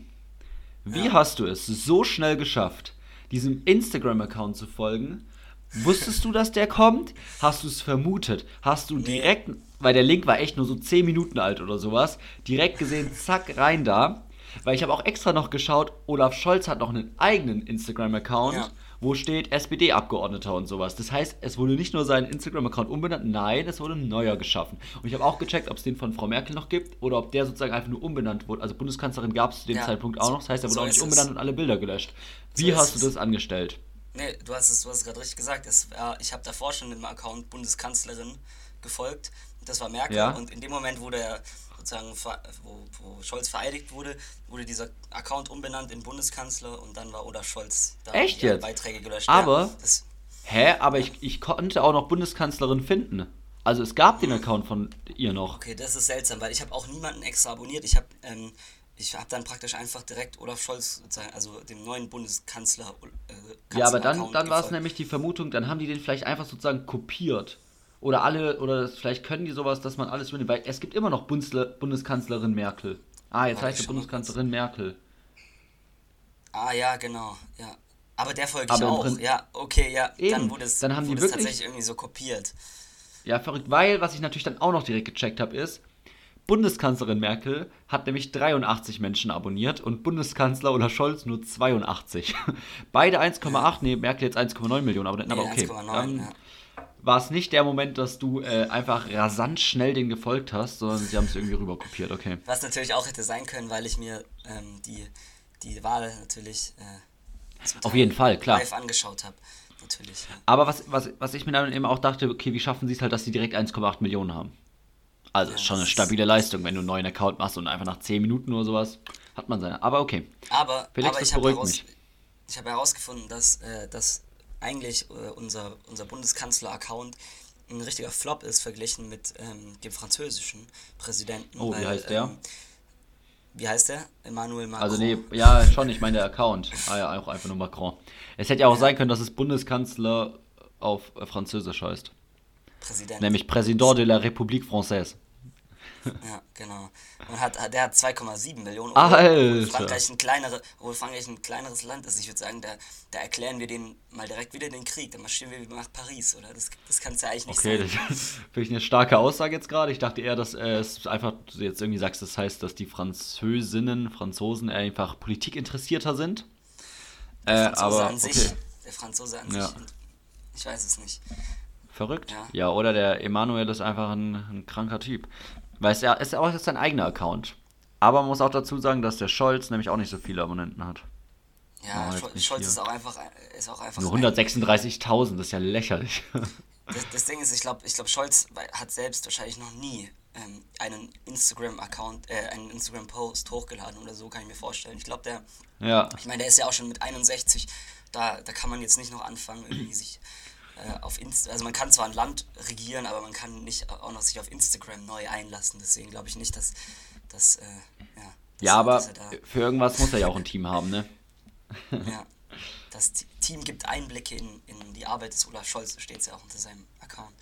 Wie ja. hast du es so schnell geschafft, diesem Instagram-Account zu folgen Wusstest du, dass der kommt? Hast du es vermutet? Hast du direkt, weil der Link war echt nur so 10 Minuten alt oder sowas, direkt gesehen, zack, rein da. Weil ich habe auch extra noch geschaut, Olaf Scholz hat noch einen eigenen Instagram-Account, ja. Wo steht SPD-Abgeordneter und sowas. Das heißt, es wurde nicht nur sein Instagram-Account umbenannt, nein, es wurde ein neuer geschaffen. Und ich habe auch gecheckt, ob es den von Frau Merkel noch gibt oder ob der sozusagen einfach nur umbenannt wurde. Also Bundeskanzlerin gab es zu dem ja, Zeitpunkt auch noch, das heißt, er wurde so auch nicht umbenannt es. und alle Bilder gelöscht. Wie so hast du das angestellt? Nee, du hast es, es gerade richtig gesagt. Es, äh, ich habe davor schon dem Account Bundeskanzlerin gefolgt. Das war Merkel. Ja. Und in dem Moment, wo der sozusagen, wo, wo Scholz vereidigt wurde, wurde dieser Account umbenannt in Bundeskanzler und dann war Olaf Scholz da Echt jetzt? Beiträge gelöscht. Aber, ja, das, hä, aber ich, ich konnte auch noch Bundeskanzlerin finden. Also es gab den Account von ihr noch. Okay, das ist seltsam, weil ich habe auch niemanden extra abonniert. Ich habe ähm, ich habe dann praktisch einfach direkt Olaf Scholz, also dem neuen Bundeskanzler. Äh, ja, aber dann, dann war es nämlich die Vermutung, dann haben die den vielleicht einfach sozusagen kopiert. Oder alle, oder vielleicht können die sowas, dass man alles übernimmt, weil es gibt immer noch Bundesle Bundeskanzlerin Merkel. Ah, jetzt heißt sie Bundeskanzlerin Merkel. Ah, ja, genau, ja. Aber der folge ich auch, ja, okay, ja. Eben. Dann wurde es, dann haben wurde die wirklich, tatsächlich irgendwie so kopiert. Ja, verrückt, weil, was ich natürlich dann auch noch direkt gecheckt habe, ist, Bundeskanzlerin Merkel hat nämlich 83 Menschen abonniert und Bundeskanzler Olaf Scholz nur 82. (laughs) Beide 1,8, nee, Merkel jetzt 1,9 Millionen Abonnenten, aber okay. 1, dann ja. War es nicht der Moment, dass du äh, einfach rasant schnell den gefolgt hast, sondern sie haben es irgendwie rüberkopiert, okay. Was natürlich auch hätte sein können, weil ich mir ähm, die, die Wahl natürlich äh, auf jeden Fall, klar. live angeschaut habe. Natürlich. Ja. Aber was, was, was ich mir dann eben auch dachte, okay, wie schaffen sie es halt, dass sie direkt 1,8 Millionen haben? Also ja, schon eine stabile Leistung, wenn du einen neuen Account machst und einfach nach 10 Minuten oder sowas hat man seine. Aber okay. Aber, Felix, aber ich habe heraus, hab herausgefunden, dass, äh, dass eigentlich äh, unser, unser Bundeskanzler-Account ein richtiger Flop ist verglichen mit ähm, dem französischen Präsidenten. Oh, weil, wie heißt der? Ähm, wie heißt der? Emmanuel Macron. Also nee, ja, schon, ich meine der Account. Ah ja, auch einfach nur Macron. Es hätte ja auch ja. sein können, dass es Bundeskanzler auf äh, Französisch heißt. Präsident. Nämlich Präsident de la République Française. Ja, genau. Und hat, der hat 2,7 Millionen Euro. Alter. Frankreich ein, kleinere, obwohl Frankreich ein kleineres Land ist. Ich würde sagen, da, da erklären wir den mal direkt wieder den Krieg. Da marschieren wir nach Paris, oder? Das, das kann es ja eigentlich nicht okay, sein. Okay, das finde (laughs) ich eine starke Aussage jetzt gerade. Ich dachte eher, dass äh, es einfach, du jetzt irgendwie sagst, das heißt, dass die Französinnen, Franzosen einfach politikinteressierter sind. Äh, aber, an sich, der Franzose an ja. sich, ich weiß es nicht. Verrückt. Ja. ja, oder der Emanuel ist einfach ein, ein kranker Typ. Weil es ja, ist ja auch sein eigener Account. Aber man muss auch dazu sagen, dass der Scholz nämlich auch nicht so viele Abonnenten hat. Ja, oh, Scholz ist auch einfach, ist auch einfach. Nur 136.000, das ist ja lächerlich. (laughs) Das, das Ding ist, ich glaube, ich glaub, Scholz hat selbst wahrscheinlich noch nie ähm, einen Instagram-Account, äh, einen Instagram-Post hochgeladen oder so, kann ich mir vorstellen. Ich glaube, der. Ja. Ich meine, der ist ja auch schon mit 61. Da, da kann man jetzt nicht noch anfangen, irgendwie sich äh, auf Inst also man kann zwar ein Land regieren, aber man kann nicht auch noch sich auf Instagram neu einlassen. Deswegen glaube ich nicht, dass, dass äh, ja. Dass ja, aber für irgendwas muss er ja auch ein Team haben, ne? (laughs) ja. Das Team gibt Einblicke in, in die Arbeit des Olaf Scholz, so steht es ja auch unter seinem Account.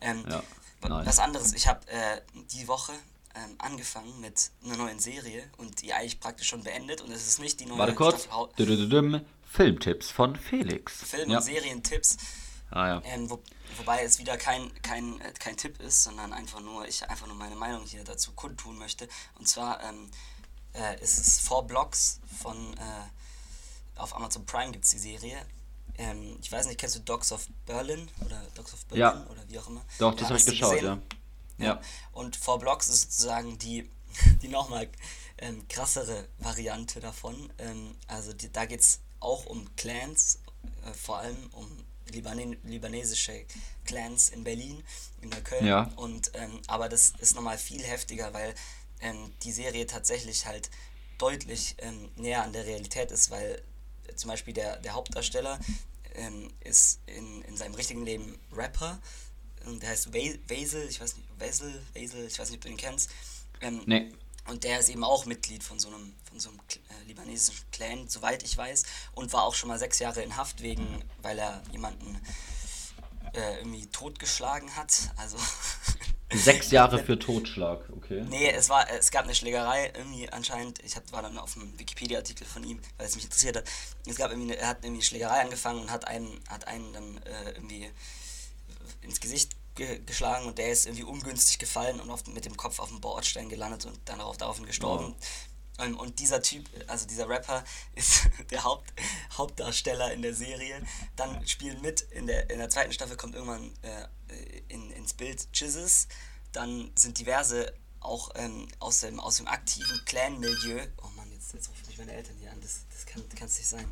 Ähm, ja, nice. Was anderes, ich habe äh, die Woche ähm, angefangen mit einer neuen Serie und die eigentlich praktisch schon beendet und es ist nicht die neue Warte kurz. Filmtipps von Felix. Film- und ja. Serientipps. Ah, ja. Ähm, wo, wobei es wieder kein, kein, äh, kein Tipp ist, sondern einfach nur, ich einfach nur meine Meinung hier dazu kundtun möchte. Und zwar ähm, äh, ist es Four Blocks von äh, auf Amazon Prime gibt es die Serie. Ähm, ich weiß nicht, kennst du Dogs of Berlin oder Dogs of Berlin ja. oder wie auch immer? Doch, das habe ich geschaut, ja. ja. ja. Und Four Blocks ist sozusagen die, (laughs) die nochmal ähm, krassere Variante davon. Ähm, also die, da geht es auch um Clans, äh, vor allem um Libane libanesische Clans in Berlin, in Neukölln. Ja. Und, ähm, aber das ist nochmal viel heftiger, weil ähm, die Serie tatsächlich halt deutlich ähm, näher an der Realität ist, weil äh, zum Beispiel der, der Hauptdarsteller ähm, ist in, in seinem richtigen Leben Rapper. Und der heißt Basil, ich weiß nicht, Basil, Basil, ich weiß nicht, ob du ihn kennst. Ähm, nee. Und der ist eben auch Mitglied von so einem, von so einem äh, libanesischen Clan, soweit ich weiß, und war auch schon mal sechs Jahre in Haft wegen, weil er jemanden äh, irgendwie totgeschlagen hat. Also (laughs) Sechs Jahre für (laughs) Totschlag, okay. Nee, es, war, es gab eine Schlägerei irgendwie anscheinend. Ich hab, war dann auf dem Wikipedia-Artikel von ihm, weil es mich interessiert hat. Es gab irgendwie eine, er hat irgendwie eine Schlägerei angefangen und hat einen, hat einen dann äh, irgendwie ins Gesicht ge geschlagen und der ist irgendwie ungünstig gefallen und auf, mit dem Kopf auf dem Bordstein gelandet und dann darauf daraufhin gestorben. Wow. Und, und, dieser Typ, also dieser Rapper, (laughs) ist der Haupt, Hauptdarsteller in der Serie. Dann spielen mit, in der, in der zweiten Staffel kommt irgendwann äh, in, ins Bild Jizzes. Dann sind diverse auch ähm, aus, dem, aus dem aktiven Clan-Milieu. Oh Mann, jetzt, jetzt rufen mich meine Eltern hier an, das, das kann es nicht sein.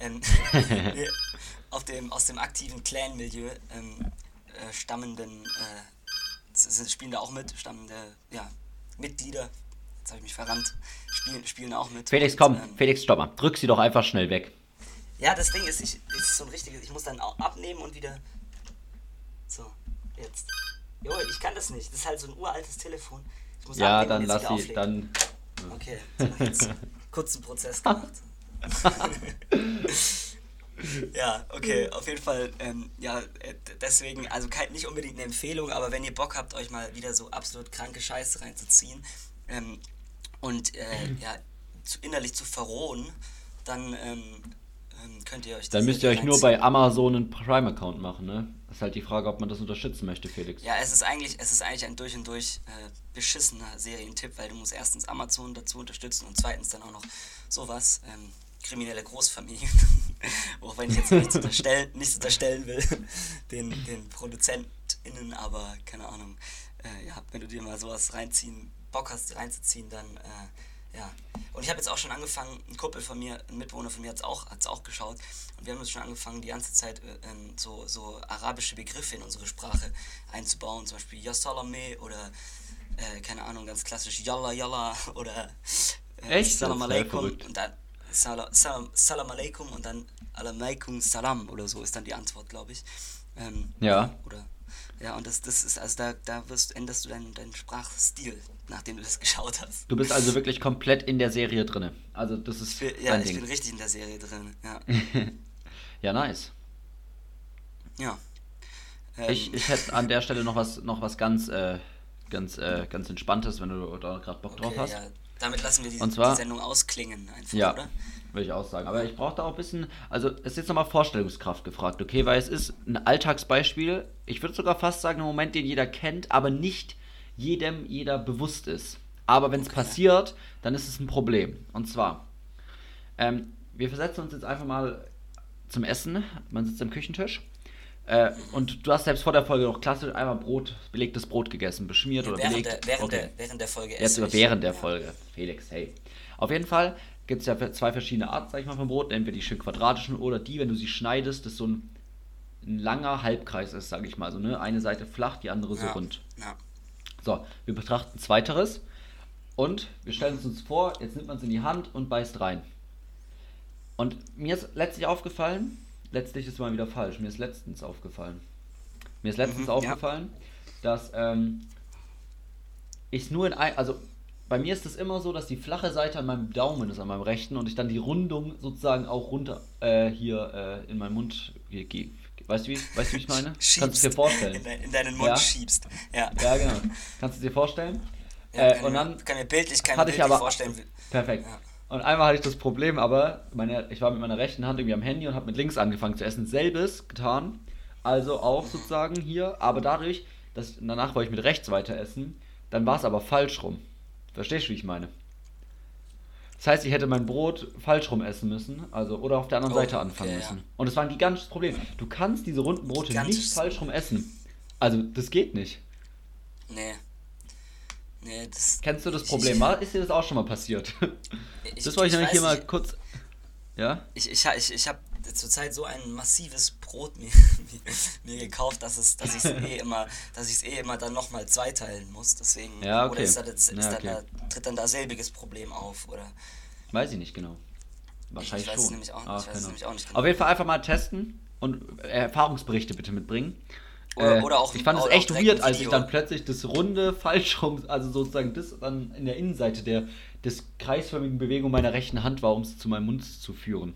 Ähm, (laughs) (laughs) auf dem, aus dem aktiven Clan-Milieu ähm, äh, stammenden, äh, spielen da auch mit, stammende ja, Mitglieder, jetzt habe ich mich verrannt, spielen, spielen auch mit. Felix, komm, ähm, Felix, stopp mal, drück sie doch einfach schnell weg. Ja, das Ding ist, ich, ist so ein richtiges, ich muss dann auch abnehmen und wieder, so, jetzt. Jo, ich kann das nicht, das ist halt so ein uraltes Telefon. ja, dann lass sie, dann... Okay, so, jetzt (laughs) kurzen Prozess gemacht. (laughs) ja, okay, auf jeden Fall, ähm, ja, äh, deswegen, also kein, nicht unbedingt eine Empfehlung, aber wenn ihr Bock habt, euch mal wieder so absolut kranke Scheiße reinzuziehen ähm, und äh, ja, zu, innerlich zu verrohen, dann ähm, ähm könnt ihr euch Dann müsst ihr euch nur bei Amazon einen Prime-Account machen, ne? Das ist halt die Frage, ob man das unterstützen möchte, Felix. Ja, es ist eigentlich, es ist eigentlich ein durch und durch äh, beschissener Serientipp, weil du musst erstens Amazon dazu unterstützen und zweitens dann auch noch sowas. Ähm, kriminelle Großfamilie, (laughs) auch wenn ich jetzt nichts unterstellen, nichts unterstellen will, den, den ProduzentInnen, aber keine Ahnung, äh, ja, wenn du dir mal sowas reinziehen, Bock hast, reinzuziehen, dann äh, ja. Und ich habe jetzt auch schon angefangen, ein Kumpel von mir, ein Mitbewohner von mir hat es auch, auch geschaut und wir haben uns schon angefangen, die ganze Zeit äh, ähm, so, so arabische Begriffe in unsere Sprache einzubauen, zum Beispiel Yassalame oder äh, keine Ahnung, ganz klassisch Yalla Yalla oder äh, Echt? Salam Alaikum. Und dann, Salam, Salam, Salam Aleikum und dann Alaikum Salam oder so ist dann die Antwort, glaube ich. Ähm, ja. Oder ja, und das, das ist, also da, da wirst, änderst du deinen, deinen Sprachstil, nachdem du das (laughs) geschaut hast. Du bist also wirklich komplett in der Serie drin. Also das ist. Für, ja, ich Ding. bin richtig in der Serie drin, ja. (laughs) ja, nice. Ja. Ähm, ich, ich hätte an der Stelle noch was, noch was ganz, äh, ganz, äh, ganz Entspanntes, wenn du da gerade Bock okay, drauf hast. Ja, damit lassen wir die, zwar, die Sendung ausklingen einfach, ja, oder? Würde ich auch sagen. Aber ich brauche da auch ein bisschen, also es ist jetzt nochmal Vorstellungskraft gefragt, okay? Weil es ist ein Alltagsbeispiel, ich würde sogar fast sagen, ein Moment, den jeder kennt, aber nicht jedem jeder bewusst ist. Aber wenn es okay. passiert, dann ist es ein Problem. Und zwar, ähm, wir versetzen uns jetzt einfach mal zum Essen. Man sitzt am Küchentisch äh, und du hast selbst vor der Folge noch klassisch einmal Brot, belegtes Brot gegessen, beschmiert ja, oder während belegt. Der, während, okay. der, während der Folge Jetzt sogar während der Folge. Felix, hey. Auf jeden Fall gibt es ja zwei verschiedene Arten, sag ich mal, von Brot. Entweder die schön quadratischen oder die, wenn du sie schneidest, das so ein, ein langer Halbkreis ist, sag ich mal. So, ne? Eine Seite flach, die andere so ja. rund. Ja. So, wir betrachten zweiteres und wir stellen es uns vor, jetzt nimmt man es in die Hand und beißt rein. Und mir ist letztlich aufgefallen, letztlich ist mal wieder falsch. Mir ist letztens aufgefallen. Mir ist letztens mhm, aufgefallen, ja. dass ähm, ich es nur in ein, also bei mir ist es immer so, dass die flache Seite an meinem Daumen ist, an meinem rechten, und ich dann die Rundung sozusagen auch runter äh, hier äh, in meinen Mund gehe. Weißt du, wie, weißt du, wie ich meine? (laughs) Schiebst. Kannst du dir vorstellen? In, in, deinen Mund ja? schiebst. Ja. ja, genau. Kannst du dir vorstellen? Ja, äh, und dann kann mir bildlich, kann hatte ich aber, vorstellen. Perfekt. Ja. Und einmal hatte ich das Problem, aber meine, ich war mit meiner rechten Hand irgendwie am Handy und habe mit links angefangen zu essen. Selbes getan, also auch sozusagen hier, aber dadurch, dass danach wollte ich mit rechts weiter essen, dann war es aber falsch rum. Verstehst du, wie ich meine? Das heißt, ich hätte mein Brot falsch rum essen müssen, also oder auf der anderen oh, Seite anfangen okay, müssen. Ja. Und das war ein gigantisches Problem. Du kannst diese runden Brote nicht falsch rum essen. Also, das geht nicht. Nee. Nee, das. Kennst du das Problem? Ich, ist dir das auch schon mal passiert? Ich, das wollte ich nämlich hier mal kurz. Ja? Ich, ich, ich, ich habe zurzeit so ein massives Brot mir, (laughs) mir gekauft, dass es, dass ich es eh immer, dass ich es eh immer dann nochmal zweiteilen muss. Deswegen ja, okay. oder ist da, ist, ja, okay. dann da, tritt dann da selbiges Problem auf, oder? Weiß ich nicht genau. Wahrscheinlich ich, ich schon. Nämlich auch, ah, ich weiß genau. nämlich auch nicht genau. Auf jeden Fall einfach mal testen und Erfahrungsberichte bitte mitbringen. Oder, äh, oder auch Ich fand es echt weird, als ich dann plötzlich das runde falsch rum, also sozusagen das dann in der Innenseite der des kreisförmigen Bewegung meiner rechten Hand war, um es zu meinem Mund zu führen.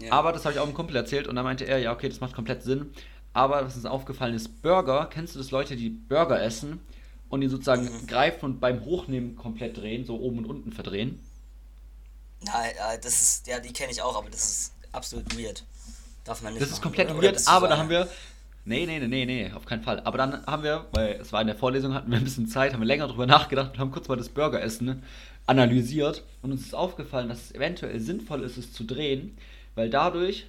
Ja. Aber das habe ich auch einem Kumpel erzählt und da meinte er, ja, okay, das macht komplett Sinn. Aber was uns aufgefallen ist, Burger, kennst du das Leute, die Burger essen und die sozusagen mhm. greifen und beim Hochnehmen komplett drehen, so oben und unten verdrehen? Nein, das ist, ja, die kenne ich auch, aber das ist absolut weird. Darf man nicht. Das machen, ist komplett oder? weird, oder aber da haben wir. Nee, nee, nee, nee, nee, auf keinen Fall. Aber dann haben wir, weil es war in der Vorlesung, hatten wir ein bisschen Zeit, haben wir länger drüber nachgedacht und haben kurz mal das Burgeressen analysiert und uns ist aufgefallen, dass es eventuell sinnvoll ist, es zu drehen, weil dadurch,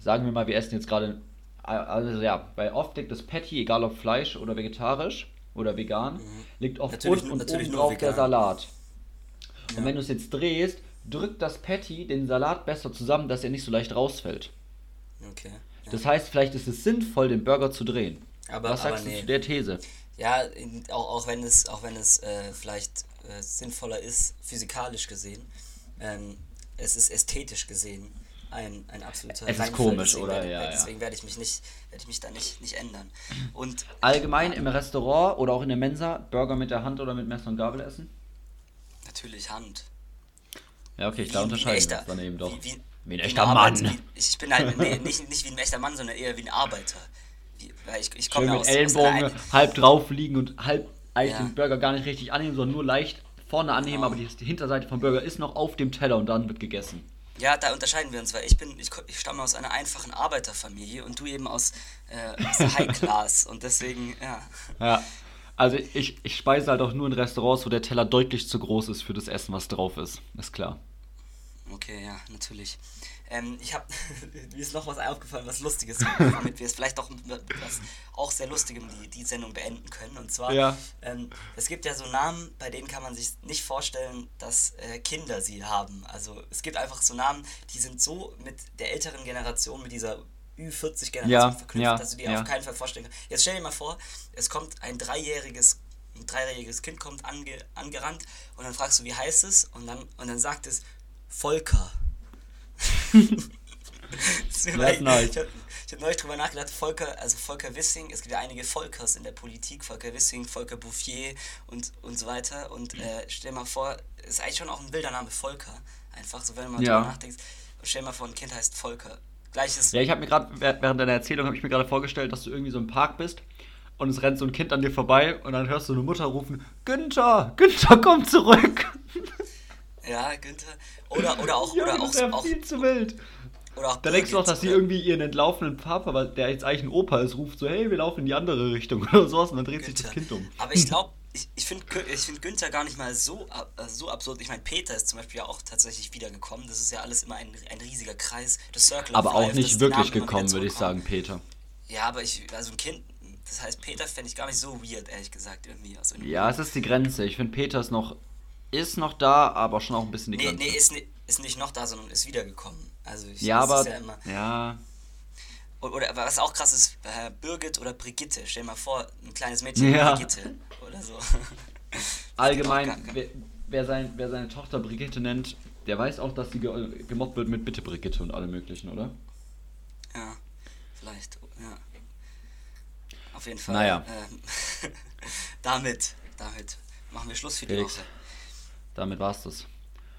sagen wir mal, wir essen jetzt gerade, also ja, weil oft liegt das Patty, egal ob Fleisch oder vegetarisch oder vegan, mhm. liegt oft natürlich, unten und oben drauf der Salat. Ja. Und wenn du es jetzt drehst, drückt das Patty den Salat besser zusammen, dass er nicht so leicht rausfällt. Okay. Das heißt, vielleicht ist es sinnvoll, den Burger zu drehen. Aber, Was sagst aber nee. du zu der These? Ja, auch, auch wenn es, auch wenn es äh, vielleicht äh, sinnvoller ist, physikalisch gesehen, ähm, es ist ästhetisch gesehen ein, ein absoluter Es ist komisch, oder? Werde, ja, deswegen ja. werde ich mich nicht, werde ich mich da nicht, nicht ändern. Und allgemein im Restaurant oder auch in der Mensa Burger mit der Hand oder mit Messer und Gabel essen? Natürlich Hand. Ja, okay, ich da unterscheide das dann eben doch. Wie, wie, wie ein echter Mann. Wie, ich bin halt nee, nicht, nicht wie ein echter Mann, sondern eher wie ein Arbeiter. Wie, weil ich, ich komme ja aus, Ellenbogen aus halb drauf liegen und halb eigentlich ja. den Burger gar nicht richtig annehmen, sondern nur leicht vorne annehmen, genau. aber die, die, Hinterseite vom Burger ist noch auf dem Teller und dann wird gegessen. Ja, da unterscheiden wir uns, weil ich bin, ich, ich stamme aus einer einfachen Arbeiterfamilie und du eben aus, äh, aus High Class (laughs) und deswegen, ja. Ja. Also ich, ich speise halt auch nur in Restaurants, wo der Teller deutlich zu groß ist für das Essen, was drauf ist. Ist klar. Okay, ja, natürlich. Ähm, ich habe (laughs) mir ist noch was aufgefallen, was Lustiges, damit wir es vielleicht auch was auch sehr Lustigem die, die Sendung beenden können. Und zwar, ja. ähm, es gibt ja so Namen, bei denen kann man sich nicht vorstellen, dass äh, Kinder sie haben. Also es gibt einfach so Namen, die sind so mit der älteren Generation, mit dieser Ü40-Generation ja, verknüpft, ja, dass du dir auf keinen Fall vorstellen kannst. Jetzt stell dir mal vor, es kommt ein dreijähriges ein dreijähriges Kind kommt ange, angerannt und dann fragst du, wie heißt es? Und dann, und dann sagt es Volker. (laughs) das ich habe hab neulich drüber nachgedacht, Volker, also Volker Wissing, es gibt ja einige Volkers in der Politik, Volker Wissing, Volker Bouffier und, und so weiter. Und äh, stell mal vor, ist eigentlich schon auch ein Bildername Volker. Einfach so, wenn man ja. drüber nachdenkt. Stell mal vor, ein Kind heißt Volker. Gleiches. Ja, ich habe mir gerade, während deiner Erzählung, habe ich mir gerade vorgestellt, dass du irgendwie so im Park bist und es rennt so ein Kind an dir vorbei und dann hörst du eine Mutter rufen: Günther, Günther, komm zurück! (laughs) Ja, Günther. Oder, oder auch. Ja, oder auch, ist ja auch, viel zu wild. Oder auch da denkst du auch, dass sie irgendwie ihren entlaufenen Papa, der jetzt eigentlich ein Opa ist, ruft so, hey, wir laufen in die andere Richtung (laughs) oder sowas und dann dreht Günther. sich das Kind um. Aber ich (laughs) glaube, ich, ich finde ich find Günther gar nicht mal so, äh, so absurd. Ich meine, Peter ist zum Beispiel ja auch tatsächlich wiedergekommen. Das ist ja alles immer ein, ein riesiger Kreis. Das Circle Aber auch Life, nicht wirklich gekommen, würde ich sagen, Peter. Ja, aber ich, also ein Kind, das heißt, Peter fände ich gar nicht so weird, ehrlich gesagt, irgendwie. Ja, es ist die Grenze. Ich finde, Peter ist noch ist noch da, aber schon auch ein bisschen die nee, Grenze. Nee, ist, ist nicht noch da, sondern ist wiedergekommen. Also ich, ja, aber ja, immer, ja. Oder was auch krass ist, äh, Birgit oder Brigitte. Stell dir mal vor, ein kleines Mädchen ja. Brigitte oder so. (laughs) Allgemein, wer, wer, sein, wer seine Tochter Brigitte nennt, der weiß auch, dass sie ge gemobbt wird mit Bitte Brigitte und allem möglichen, oder? Ja, vielleicht, ja. Auf jeden Fall. Naja. Äh, (laughs) damit, damit machen wir Schluss für die. Woche. Damit war's das.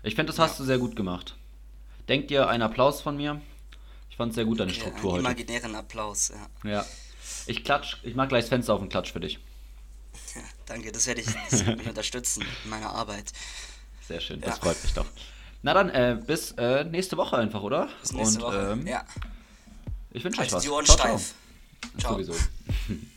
Ich finde, das hast ja. du sehr gut gemacht. Denk dir einen Applaus von mir. Ich fand es sehr gut, deine okay, Struktur einen heute. imaginären Applaus, ja. Ja. Ich klatsch, ich mag gleich das Fenster auf und klatsch für dich. (laughs) Ja, danke, das werde ich, das mich unterstützen in meiner Arbeit. Sehr schön, das ja. freut mich doch. Na dann, äh, bis äh, nächste Woche einfach, oder? Bis nächste und, Woche, ähm, ja. Ich wünsche euch was. Die Ohren ciao, steif. Ciao. Sowieso. (laughs)